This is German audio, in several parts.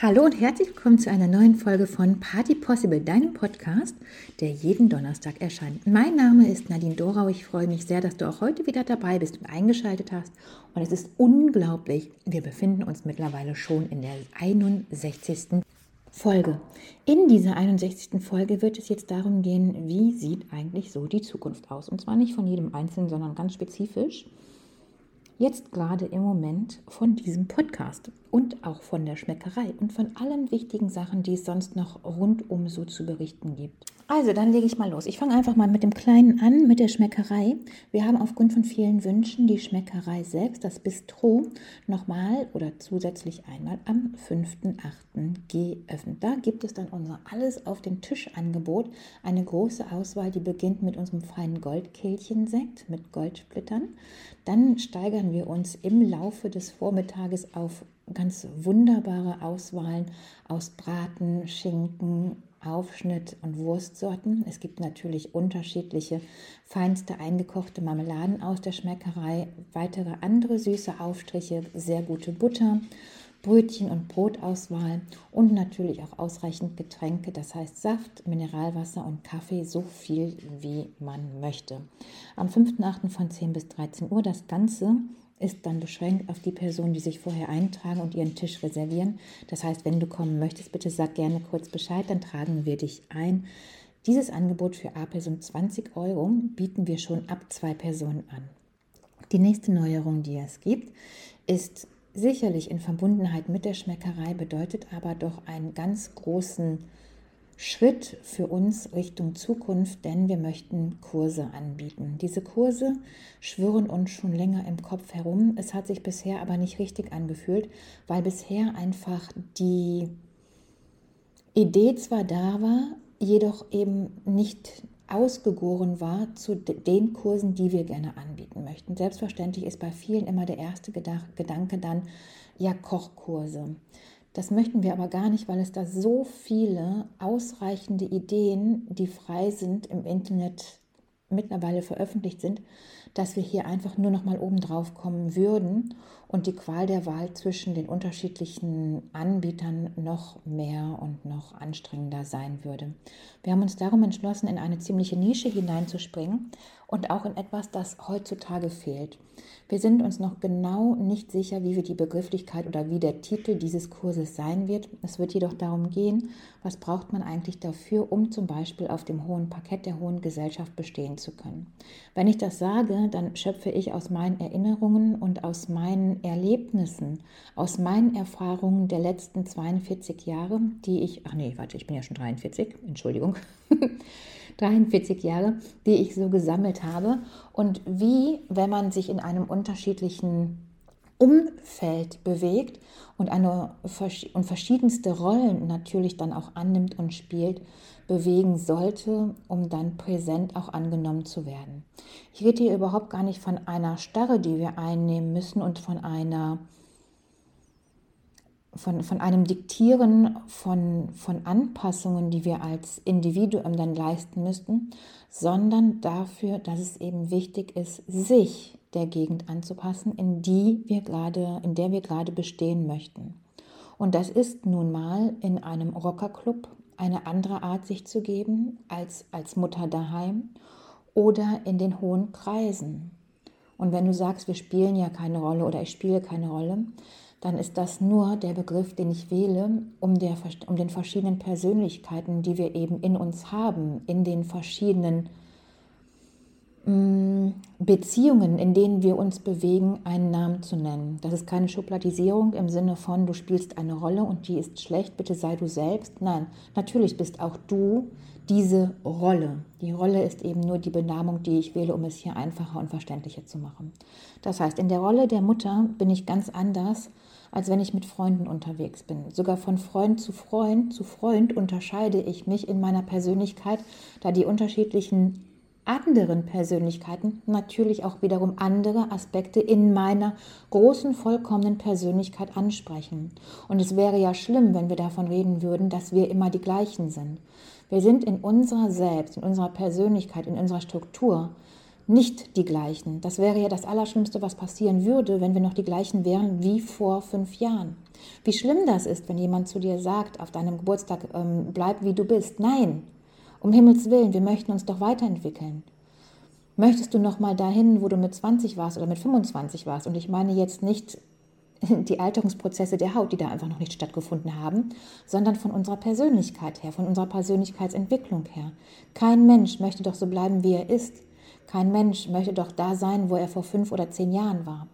Hallo und herzlich willkommen zu einer neuen Folge von Party Possible, deinem Podcast, der jeden Donnerstag erscheint. Mein Name ist Nadine Dorau. Ich freue mich sehr, dass du auch heute wieder dabei bist und eingeschaltet hast. Und es ist unglaublich. Wir befinden uns mittlerweile schon in der 61. Folge. In dieser 61. Folge wird es jetzt darum gehen, wie sieht eigentlich so die Zukunft aus. Und zwar nicht von jedem Einzelnen, sondern ganz spezifisch jetzt gerade im Moment von diesem Podcast und auch von der Schmeckerei und von allen wichtigen Sachen, die es sonst noch rundum so zu berichten gibt. Also, dann lege ich mal los. Ich fange einfach mal mit dem Kleinen an, mit der Schmeckerei. Wir haben aufgrund von vielen Wünschen die Schmeckerei selbst, das Bistro, nochmal oder zusätzlich einmal am 5.8. geöffnet. Da gibt es dann unser Alles auf den Tisch Angebot. Eine große Auswahl, die beginnt mit unserem feinen Goldkehlchensekt mit Goldsplittern. Dann steigern wir uns im Laufe des Vormittages auf ganz wunderbare Auswahlen aus Braten, Schinken, Aufschnitt und Wurstsorten. Es gibt natürlich unterschiedliche feinste eingekochte Marmeladen aus der Schmeckerei, weitere andere süße Aufstriche, sehr gute Butter, Brötchen und Brotauswahl und natürlich auch ausreichend Getränke, das heißt Saft, Mineralwasser und Kaffee, so viel wie man möchte. Am 5.8. von 10 bis 13 Uhr das Ganze ist dann beschränkt auf die Personen, die sich vorher eintragen und ihren Tisch reservieren. Das heißt, wenn du kommen möchtest, bitte sag gerne kurz Bescheid, dann tragen wir dich ein. Dieses Angebot für A-Person 20 Euro bieten wir schon ab zwei Personen an. Die nächste Neuerung, die es gibt, ist sicherlich in Verbundenheit mit der Schmeckerei, bedeutet aber doch einen ganz großen Schritt für uns Richtung Zukunft, denn wir möchten Kurse anbieten. Diese Kurse schwirren uns schon länger im Kopf herum. Es hat sich bisher aber nicht richtig angefühlt, weil bisher einfach die Idee zwar da war, jedoch eben nicht ausgegoren war zu den Kursen, die wir gerne anbieten möchten. Selbstverständlich ist bei vielen immer der erste Gedanke dann, ja, Kochkurse. Das möchten wir aber gar nicht, weil es da so viele ausreichende Ideen, die frei sind, im Internet mittlerweile veröffentlicht sind, dass wir hier einfach nur noch mal oben drauf kommen würden und die Qual der Wahl zwischen den unterschiedlichen Anbietern noch mehr und noch anstrengender sein würde. Wir haben uns darum entschlossen, in eine ziemliche Nische hineinzuspringen und auch in etwas, das heutzutage fehlt. Wir sind uns noch genau nicht sicher, wie wir die Begrifflichkeit oder wie der Titel dieses Kurses sein wird. Es wird jedoch darum gehen, was braucht man eigentlich dafür, um zum Beispiel auf dem hohen Parkett der hohen Gesellschaft bestehen zu können. Wenn ich das sage, dann schöpfe ich aus meinen Erinnerungen und aus meinen Erlebnissen, aus meinen Erfahrungen der letzten 42 Jahre, die ich, ach nee, warte, ich bin ja schon 43, Entschuldigung. 43 Jahre, die ich so gesammelt habe und wie, wenn man sich in einem unterschiedlichen Umfeld bewegt und, eine, und verschiedenste Rollen natürlich dann auch annimmt und spielt, bewegen sollte, um dann präsent auch angenommen zu werden. Ich rede hier überhaupt gar nicht von einer Starre, die wir einnehmen müssen und von einer von, von einem Diktieren von, von Anpassungen, die wir als Individuum dann leisten müssten, sondern dafür, dass es eben wichtig ist, sich der Gegend anzupassen, in die wir gerade, in der wir gerade bestehen möchten. Und das ist nun mal in einem Rockerclub eine andere Art, sich zu geben als als Mutter daheim oder in den hohen Kreisen. Und wenn du sagst, wir spielen ja keine Rolle oder ich spiele keine Rolle, dann ist das nur der Begriff, den ich wähle, um, der, um den verschiedenen Persönlichkeiten, die wir eben in uns haben, in den verschiedenen Beziehungen, in denen wir uns bewegen, einen Namen zu nennen. Das ist keine Schubladisierung im Sinne von, du spielst eine Rolle und die ist schlecht, bitte sei du selbst. Nein, natürlich bist auch du diese Rolle. Die Rolle ist eben nur die Benamung, die ich wähle, um es hier einfacher und verständlicher zu machen. Das heißt, in der Rolle der Mutter bin ich ganz anders als wenn ich mit Freunden unterwegs bin. Sogar von Freund zu Freund zu Freund unterscheide ich mich in meiner Persönlichkeit, da die unterschiedlichen anderen Persönlichkeiten natürlich auch wiederum andere Aspekte in meiner großen, vollkommenen Persönlichkeit ansprechen. Und es wäre ja schlimm, wenn wir davon reden würden, dass wir immer die gleichen sind. Wir sind in unserer Selbst, in unserer Persönlichkeit, in unserer Struktur nicht die gleichen. Das wäre ja das Allerschlimmste, was passieren würde, wenn wir noch die gleichen wären wie vor fünf Jahren. Wie schlimm das ist, wenn jemand zu dir sagt auf deinem Geburtstag, ähm, bleib wie du bist. Nein, um Himmels Willen, wir möchten uns doch weiterentwickeln. Möchtest du noch mal dahin, wo du mit 20 warst oder mit 25 warst? Und ich meine jetzt nicht die Alterungsprozesse der Haut, die da einfach noch nicht stattgefunden haben, sondern von unserer Persönlichkeit her, von unserer Persönlichkeitsentwicklung her. Kein Mensch möchte doch so bleiben, wie er ist. Kein Mensch möchte doch da sein, wo er vor fünf oder zehn Jahren war.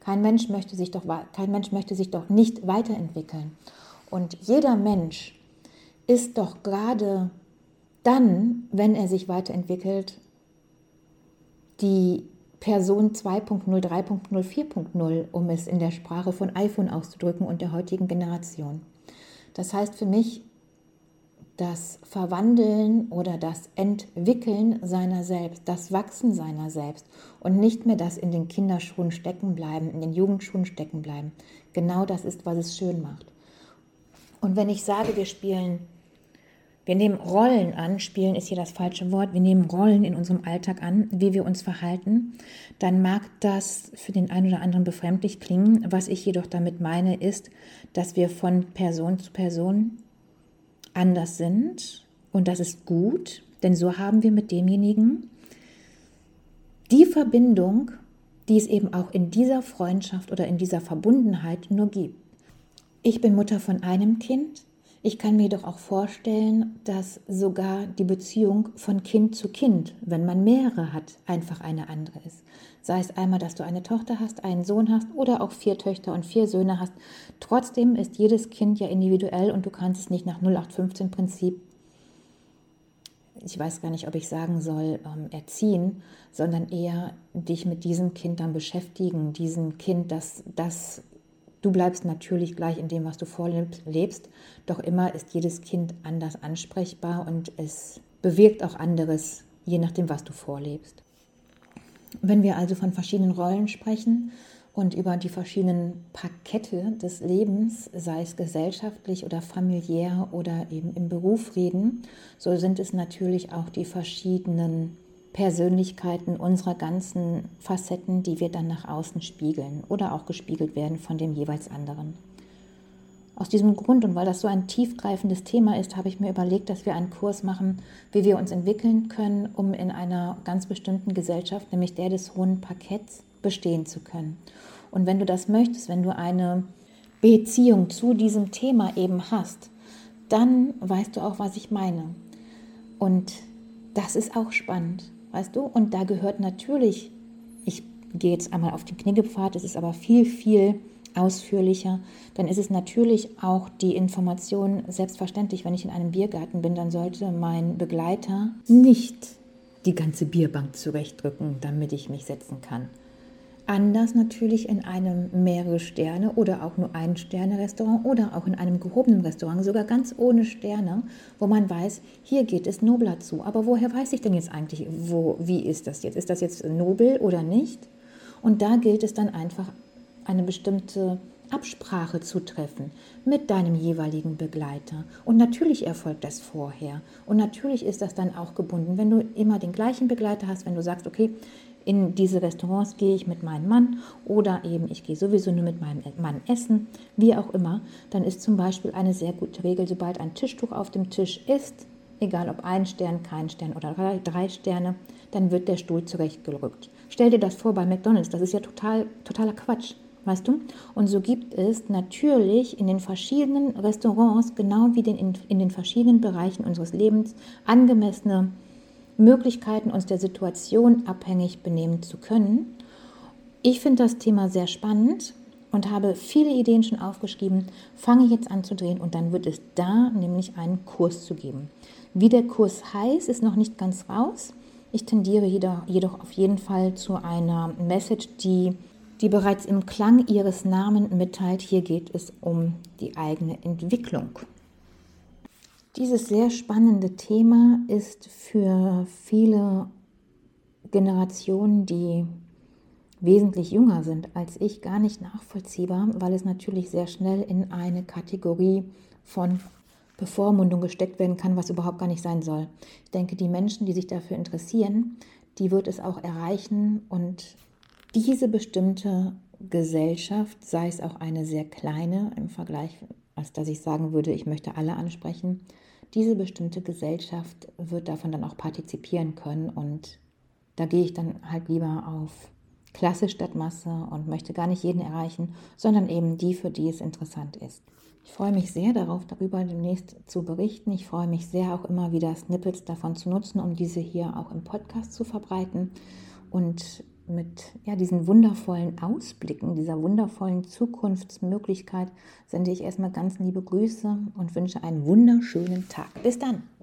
Kein Mensch möchte sich doch, kein Mensch möchte sich doch nicht weiterentwickeln. Und jeder Mensch ist doch gerade dann, wenn er sich weiterentwickelt, die Person 2.0, 3.0, 4.0, um es in der Sprache von iPhone auszudrücken und der heutigen Generation. Das heißt für mich, das Verwandeln oder das Entwickeln seiner selbst, das Wachsen seiner selbst und nicht mehr das in den Kinderschuhen stecken bleiben, in den Jugendschuhen stecken bleiben. Genau das ist, was es schön macht. Und wenn ich sage, wir spielen wir nehmen Rollen an, spielen ist hier das falsche Wort, wir nehmen Rollen in unserem Alltag an, wie wir uns verhalten, dann mag das für den einen oder anderen befremdlich klingen. Was ich jedoch damit meine, ist, dass wir von Person zu Person anders sind. Und das ist gut, denn so haben wir mit demjenigen die Verbindung, die es eben auch in dieser Freundschaft oder in dieser Verbundenheit nur gibt. Ich bin Mutter von einem Kind, ich kann mir doch auch vorstellen, dass sogar die Beziehung von Kind zu Kind, wenn man mehrere hat, einfach eine andere ist. Sei es einmal, dass du eine Tochter hast, einen Sohn hast oder auch vier Töchter und vier Söhne hast. Trotzdem ist jedes Kind ja individuell und du kannst es nicht nach 0815-Prinzip, ich weiß gar nicht, ob ich sagen soll, ähm, erziehen, sondern eher dich mit diesem Kind dann beschäftigen, diesem Kind, das das Du bleibst natürlich gleich in dem, was du vorlebst, doch immer ist jedes Kind anders ansprechbar und es bewirkt auch anderes, je nachdem, was du vorlebst. Wenn wir also von verschiedenen Rollen sprechen und über die verschiedenen Pakete des Lebens, sei es gesellschaftlich oder familiär oder eben im Beruf reden, so sind es natürlich auch die verschiedenen Persönlichkeiten unserer ganzen Facetten, die wir dann nach außen spiegeln oder auch gespiegelt werden von dem jeweils anderen. Aus diesem Grund und weil das so ein tiefgreifendes Thema ist, habe ich mir überlegt, dass wir einen Kurs machen, wie wir uns entwickeln können, um in einer ganz bestimmten Gesellschaft, nämlich der des hohen Parketts, bestehen zu können. Und wenn du das möchtest, wenn du eine Beziehung zu diesem Thema eben hast, dann weißt du auch, was ich meine. Und das ist auch spannend weißt du? Und da gehört natürlich, ich gehe jetzt einmal auf den Knigepfad, es ist aber viel, viel ausführlicher, dann ist es natürlich auch die Information selbstverständlich, wenn ich in einem Biergarten bin, dann sollte mein Begleiter nicht die ganze Bierbank zurechtdrücken, damit ich mich setzen kann. Anders natürlich in einem mehrere Sterne oder auch nur ein Sterne Restaurant oder auch in einem gehobenen Restaurant, sogar ganz ohne Sterne, wo man weiß, hier geht es nobler zu. Aber woher weiß ich denn jetzt eigentlich, wo, wie ist das jetzt? Ist das jetzt nobel oder nicht? Und da gilt es dann einfach eine bestimmte Absprache zu treffen mit deinem jeweiligen Begleiter. Und natürlich erfolgt das vorher. Und natürlich ist das dann auch gebunden, wenn du immer den gleichen Begleiter hast, wenn du sagst, okay, in diese Restaurants gehe ich mit meinem Mann oder eben ich gehe sowieso nur mit meinem Mann essen, wie auch immer, dann ist zum Beispiel eine sehr gute Regel, sobald ein Tischtuch auf dem Tisch ist, egal ob ein Stern, kein Stern oder drei Sterne, dann wird der Stuhl zurechtgerückt. Stell dir das vor bei McDonald's, das ist ja total, totaler Quatsch, weißt du? Und so gibt es natürlich in den verschiedenen Restaurants, genau wie den, in, in den verschiedenen Bereichen unseres Lebens, angemessene Möglichkeiten, uns der Situation abhängig benehmen zu können. Ich finde das Thema sehr spannend und habe viele Ideen schon aufgeschrieben, fange jetzt an zu drehen und dann wird es da nämlich einen Kurs zu geben. Wie der Kurs heißt, ist noch nicht ganz raus. Ich tendiere jedoch auf jeden Fall zu einer Message, die, die bereits im Klang ihres Namens mitteilt. Hier geht es um die eigene Entwicklung. Dieses sehr spannende Thema ist für viele Generationen, die wesentlich jünger sind als ich, gar nicht nachvollziehbar, weil es natürlich sehr schnell in eine Kategorie von Bevormundung gesteckt werden kann, was überhaupt gar nicht sein soll. Ich denke, die Menschen, die sich dafür interessieren, die wird es auch erreichen und diese bestimmte Gesellschaft, sei es auch eine sehr kleine im Vergleich, als dass ich sagen würde, ich möchte alle ansprechen, diese bestimmte Gesellschaft wird davon dann auch partizipieren können und da gehe ich dann halt lieber auf Klasse statt Masse und möchte gar nicht jeden erreichen, sondern eben die, für die es interessant ist. Ich freue mich sehr darauf, darüber demnächst zu berichten. Ich freue mich sehr auch immer wieder Snippets davon zu nutzen, um diese hier auch im Podcast zu verbreiten und mit ja, diesen wundervollen Ausblicken, dieser wundervollen Zukunftsmöglichkeit sende ich erstmal ganz liebe Grüße und wünsche einen wunderschönen Tag. Bis dann!